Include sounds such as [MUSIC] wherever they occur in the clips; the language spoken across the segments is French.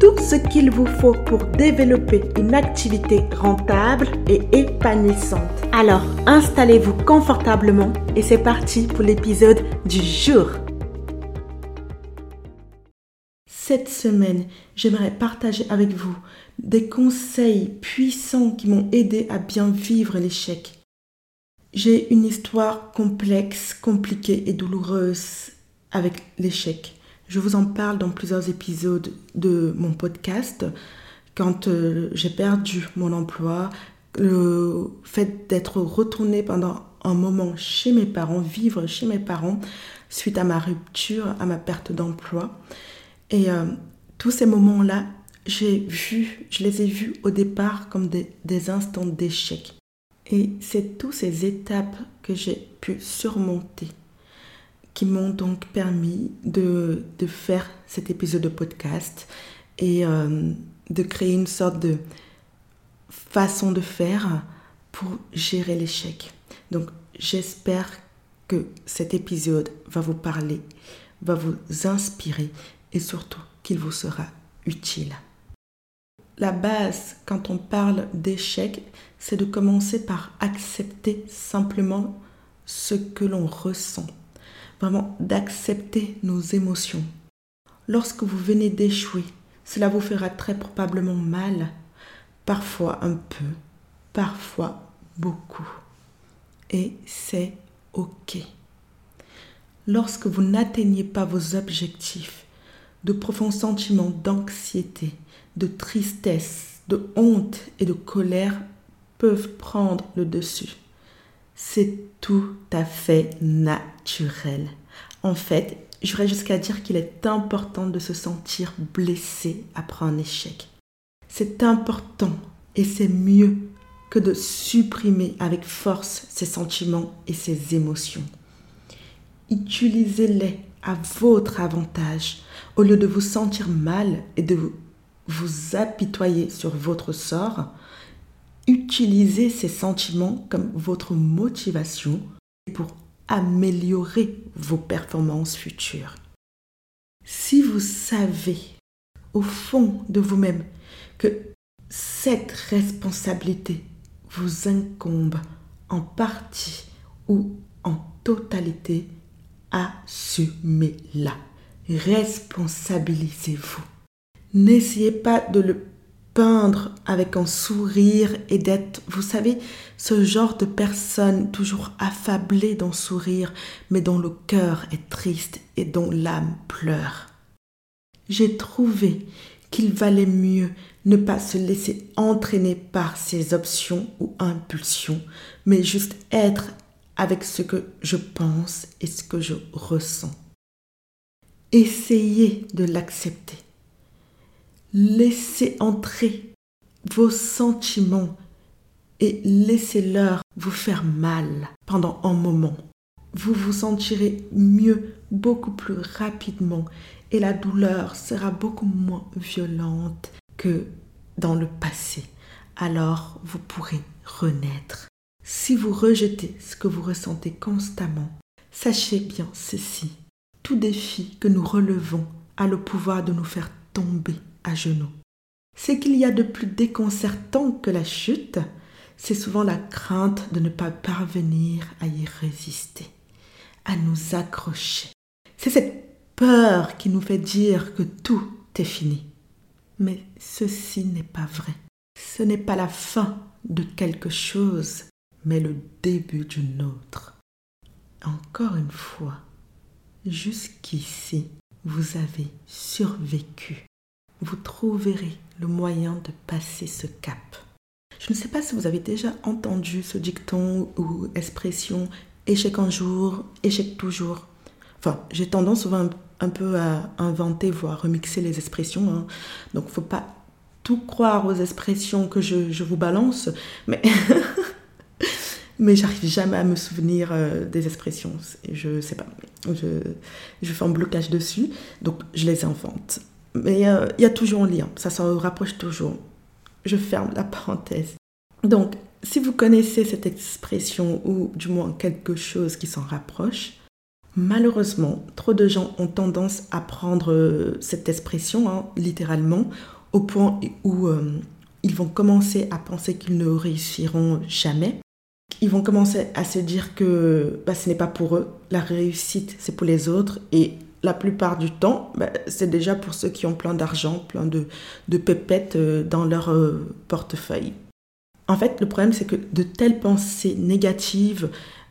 tout ce qu'il vous faut pour développer une activité rentable et épanouissante. Alors, installez-vous confortablement et c'est parti pour l'épisode du jour. Cette semaine, j'aimerais partager avec vous des conseils puissants qui m'ont aidé à bien vivre l'échec. J'ai une histoire complexe, compliquée et douloureuse avec l'échec. Je vous en parle dans plusieurs épisodes de mon podcast. Quand euh, j'ai perdu mon emploi, le fait d'être retournée pendant un moment chez mes parents, vivre chez mes parents, suite à ma rupture, à ma perte d'emploi. Et euh, tous ces moments-là, j'ai vu, je les ai vus au départ comme des, des instants d'échec. Et c'est toutes ces étapes que j'ai pu surmonter qui m'ont donc permis de, faire cet épisode de podcast et euh, de créer une sorte de façon de faire pour gérer l'échec. Donc j'espère que cet épisode va vous parler, va vous inspirer et surtout qu'il vous sera utile. La base quand on parle d'échec, c'est de commencer par accepter simplement ce que l'on ressent vraiment d'accepter nos émotions. Lorsque vous venez d'échouer, cela vous fera très probablement mal, parfois un peu, parfois beaucoup. Et c'est OK. Lorsque vous n'atteignez pas vos objectifs, de profonds sentiments d'anxiété, de tristesse, de honte et de colère peuvent prendre le dessus. C'est tout à fait naturel. En fait, j'aurais jusqu'à dire qu'il est important de se sentir blessé après un échec. C'est important et c'est mieux que de supprimer avec force ces sentiments et ces émotions. Utilisez-les à votre avantage au lieu de vous sentir mal et de vous apitoyer sur votre sort utilisez ces sentiments comme votre motivation pour améliorer vos performances futures. Si vous savez au fond de vous-même que cette responsabilité vous incombe en partie ou en totalité, assumez-la. Responsabilisez-vous. N'essayez pas de le peindre avec un sourire et d'être, vous savez, ce genre de personne toujours affablée d'un sourire, mais dont le cœur est triste et dont l'âme pleure. J'ai trouvé qu'il valait mieux ne pas se laisser entraîner par ses options ou impulsions, mais juste être avec ce que je pense et ce que je ressens. Essayez de l'accepter. Laissez entrer vos sentiments et laissez-leur vous faire mal pendant un moment. Vous vous sentirez mieux beaucoup plus rapidement et la douleur sera beaucoup moins violente que dans le passé. Alors vous pourrez renaître. Si vous rejetez ce que vous ressentez constamment, sachez bien ceci. Tout défi que nous relevons a le pouvoir de nous faire tomber à genoux. Ce qu'il y a de plus déconcertant que la chute, c'est souvent la crainte de ne pas parvenir à y résister, à nous accrocher. C'est cette peur qui nous fait dire que tout est fini. Mais ceci n'est pas vrai. Ce n'est pas la fin de quelque chose, mais le début d'une autre. Encore une fois, jusqu'ici, vous avez survécu vous trouverez le moyen de passer ce cap. Je ne sais pas si vous avez déjà entendu ce dicton ou expression échec un jour, échec toujours. Enfin, j'ai tendance souvent un, peu à inventer, voire remixer les expressions. Hein. Donc, il ne faut pas tout croire aux expressions que je, vous balance, mais, [LAUGHS] mais j'arrive jamais à me souvenir euh, des expressions. Je sais pas, je, je fais un blocage dessus, donc je les invente. Mais euh, il y a toujours un lien, ça se rapproche toujours. Je ferme la parenthèse. Donc, si vous connaissez cette expression ou du moins quelque chose qui s'en rapproche, malheureusement, trop de gens ont tendance à prendre euh, cette expression hein, littéralement au point où euh, ils vont commencer à penser qu'ils ne réussiront jamais. Ils vont commencer à se dire que bah, ce n'est pas pour eux, la réussite c'est pour les autres et la plupart du temps, bah, c'est déjà pour ceux qui ont plein d'argent, plein de, de pépettes euh, dans leur portefeuille. En fait, le problème, c'est que de telles pensées négatives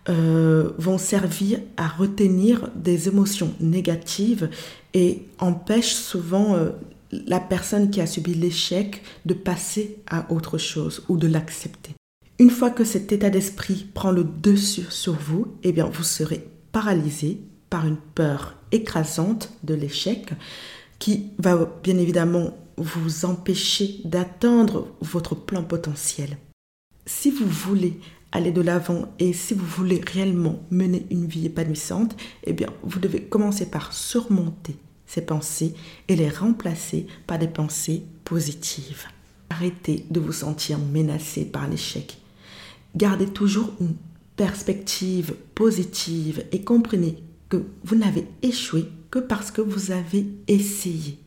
euh, vont servir à retenir des émotions négatives et empêchent souvent euh, la personne qui a subi l'échec de passer à autre chose ou de l'accepter. Une fois que cet état d'esprit prend le dessus sur vous, eh bien, vous serez paralysé par une peur écrasante de l'échec qui va bien évidemment vous empêcher d'atteindre votre plein potentiel si vous voulez aller de l'avant et si vous voulez réellement mener une vie épanouissante, eh bien, vous devez commencer par surmonter ces pensées et les remplacer par des pensées positives. Arrêtez de vous sentir menacé par l'échec. Gardez toujours une perspective positive et comprenez que vous n'avez échoué que parce que vous avez essayé.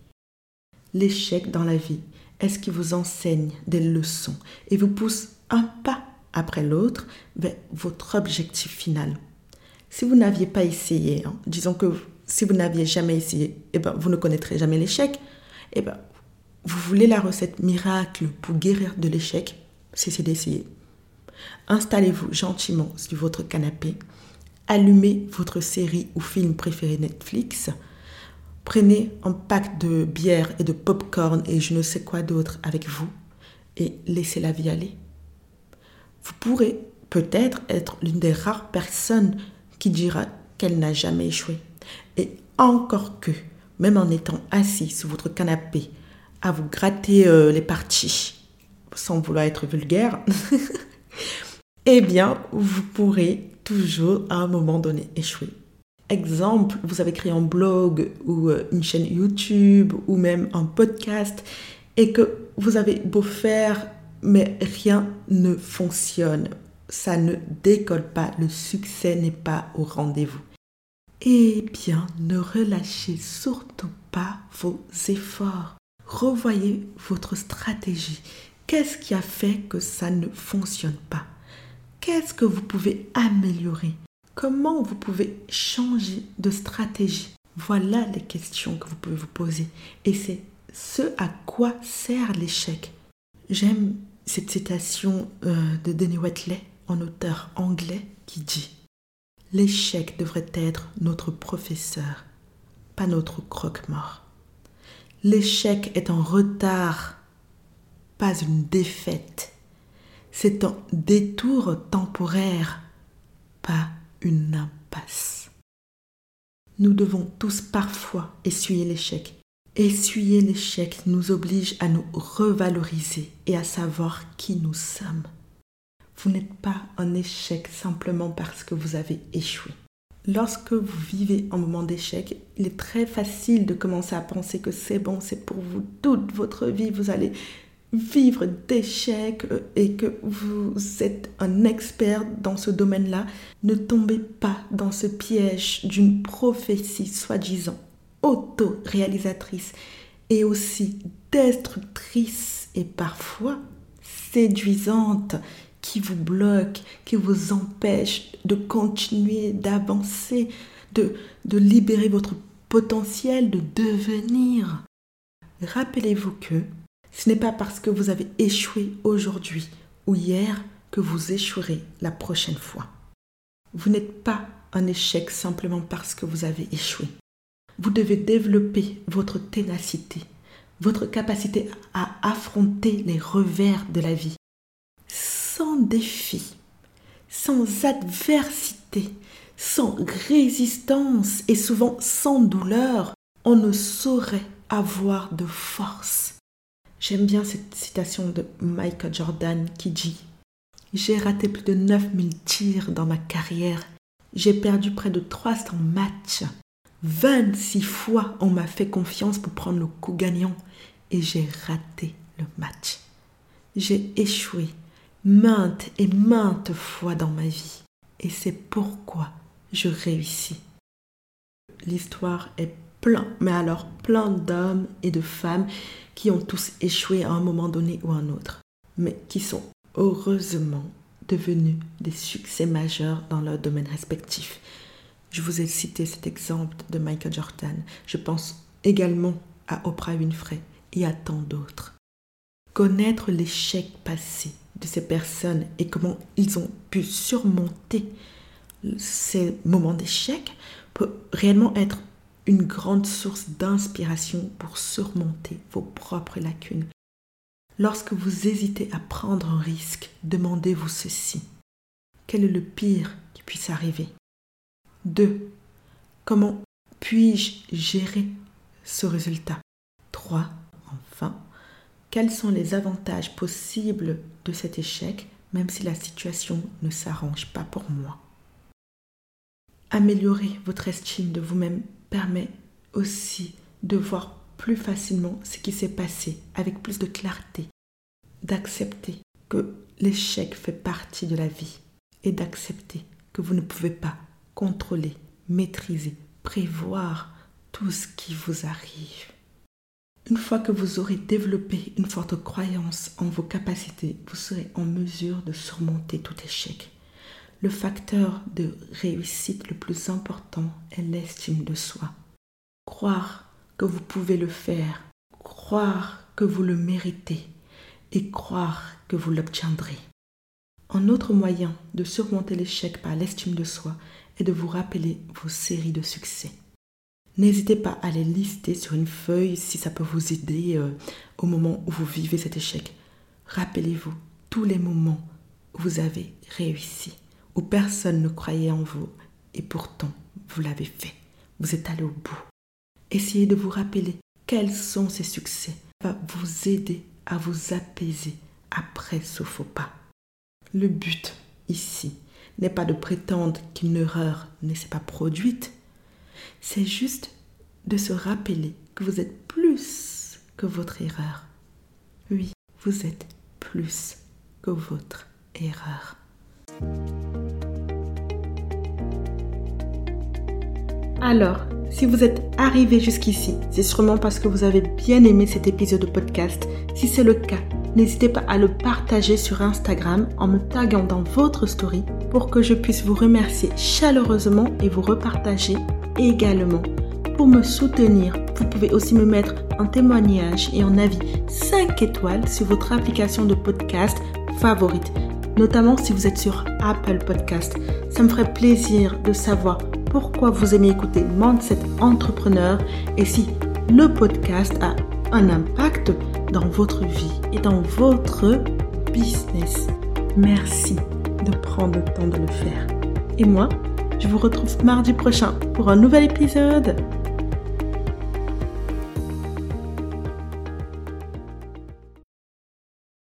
L'échec dans la vie est ce qui vous enseigne des leçons et vous pousse un pas après l'autre vers votre objectif final. Si vous n'aviez pas essayé, hein, disons que si vous n'aviez jamais essayé, eh ben, vous ne connaîtrez jamais l'échec. Eh ben, vous voulez la recette miracle pour guérir de l'échec, cessez d'essayer. Installez-vous gentiment sur votre canapé, allumez votre série ou film préféré Netflix, prenez un pack de bière et de popcorn et je ne sais quoi d'autre avec vous et laissez la vie aller. Vous pourrez peut-être être l'une des rares personnes qui dira qu'elle n'a jamais échoué. Et encore que, même en étant assis sur votre canapé, à vous gratter euh, les parties, sans vouloir être vulgaire, [LAUGHS] eh bien, vous pourrez toujours à un moment donné échouer. Exemple, vous avez créé un blog ou euh, une chaîne YouTube ou même un podcast et que vous avez beau faire mais rien ne fonctionne. Ça ne décolle pas. Le succès n'est pas au rendez-vous. Eh bien, ne relâchez surtout pas vos efforts. Revoyez votre stratégie. Qu'est-ce qui a fait que ça ne fonctionne pas? Qu'est-ce que vous pouvez améliorer? Comment vous pouvez changer de stratégie? Voilà les questions que vous pouvez vous poser. Et c'est ce à quoi sert l'échec. J'aime cette citation euh, de Denis Wetley, un auteur anglais, qui dit L'échec devrait être notre professeur, pas notre croque-mort. L'échec est un retard, pas une défaite. C'est un détour temporaire, pas une impasse. Nous devons tous parfois essuyer l'échec Essuyer l'échec nous oblige à nous revaloriser et à savoir qui nous sommes. Vous n'êtes pas un échec simplement parce que vous avez échoué. Lorsque vous vivez un moment d'échec, il est très facile de commencer à penser que c'est bon, c'est pour vous toute votre vie, vous allez vivre d'échecs euh, et que vous êtes un expert dans ce domaine-là. Ne tombez pas dans ce piège d'une prophétie soi-disant auto-réalisatrice et aussi destructrice et parfois séduisante qui vous bloque, qui vous empêche de continuer, d'avancer, de, de libérer votre potentiel, de devenir. Rappelez-vous que ce n'est pas parce que vous avez échoué aujourd'hui ou hier que vous échouerez la prochaine fois. Vous n'êtes pas un échec simplement parce que vous avez échoué vous devez développer votre ténacité, votre capacité à affronter les revers de la vie. Sans défi, sans adversité, sans résistance et souvent sans douleur, on ne saurait avoir de force. J'aime bien cette citation de Michael Jordan qui dit J'ai raté plus de 9000 tirs dans ma carrière. J'ai perdu près de 300 matchs. 26 fois on m'a fait confiance pour prendre le coup gagnant et j'ai raté le match. J'ai échoué maintes et maintes fois dans ma vie et c'est pourquoi je réussis. L'histoire est plein, mais alors plein d'hommes et de femmes qui ont tous échoué à un moment donné ou à un autre, mais qui sont heureusement devenus des succès majeurs dans leur domaine respectif. Je vous ai cité cet exemple de Michael Jordan. Je pense également à Oprah Winfrey et à tant d'autres. Connaître l'échec passé de ces personnes et comment ils ont pu surmonter ces moments d'échec peut réellement être une grande source d'inspiration pour surmonter vos propres lacunes. Lorsque vous hésitez à prendre un risque, demandez-vous ceci. Quel est le pire qui puisse arriver? 2. Comment puis-je gérer ce résultat? 3. Enfin, quels sont les avantages possibles de cet échec, même si la situation ne s'arrange pas pour moi? Améliorer votre estime de vous-même permet aussi de voir plus facilement ce qui s'est passé avec plus de clarté, d'accepter que l'échec fait partie de la vie et d'accepter que vous ne pouvez pas contrôler, maîtriser, prévoir tout ce qui vous arrive. Une fois que vous aurez développé une forte croyance en vos capacités, vous serez en mesure de surmonter tout échec. Le facteur de réussite le plus important est l'estime de soi. Croire que vous pouvez le faire, croire que vous le méritez et croire que vous l'obtiendrez. Un autre moyen de surmonter l'échec par l'estime de soi et de vous rappeler vos séries de succès. N'hésitez pas à les lister sur une feuille si ça peut vous aider euh, au moment où vous vivez cet échec. Rappelez-vous tous les moments où vous avez réussi, personne ne croyait en vous et pourtant vous l'avez fait. Vous êtes allé au bout. Essayez de vous rappeler quels sont ces succès. Va vous aider à vous apaiser après ce faux pas. Le but ici, n'est pas de prétendre qu'une erreur ne s'est pas produite, c'est juste de se rappeler que vous êtes plus que votre erreur. Oui, vous êtes plus que votre erreur. Alors, si vous êtes arrivé jusqu'ici, c'est sûrement parce que vous avez bien aimé cet épisode de podcast. Si c'est le cas, n'hésitez pas à le partager sur Instagram en me taguant dans votre story pour que je puisse vous remercier chaleureusement et vous repartager également. Pour me soutenir, vous pouvez aussi me mettre un témoignage et un avis 5 étoiles sur votre application de podcast favorite, notamment si vous êtes sur Apple Podcast. Ça me ferait plaisir de savoir pourquoi vous aimez écouter Mindset Entrepreneur et si le podcast a un impact dans votre vie et dans votre business. Merci de prendre le temps de le faire. Et moi, je vous retrouve mardi prochain pour un nouvel épisode.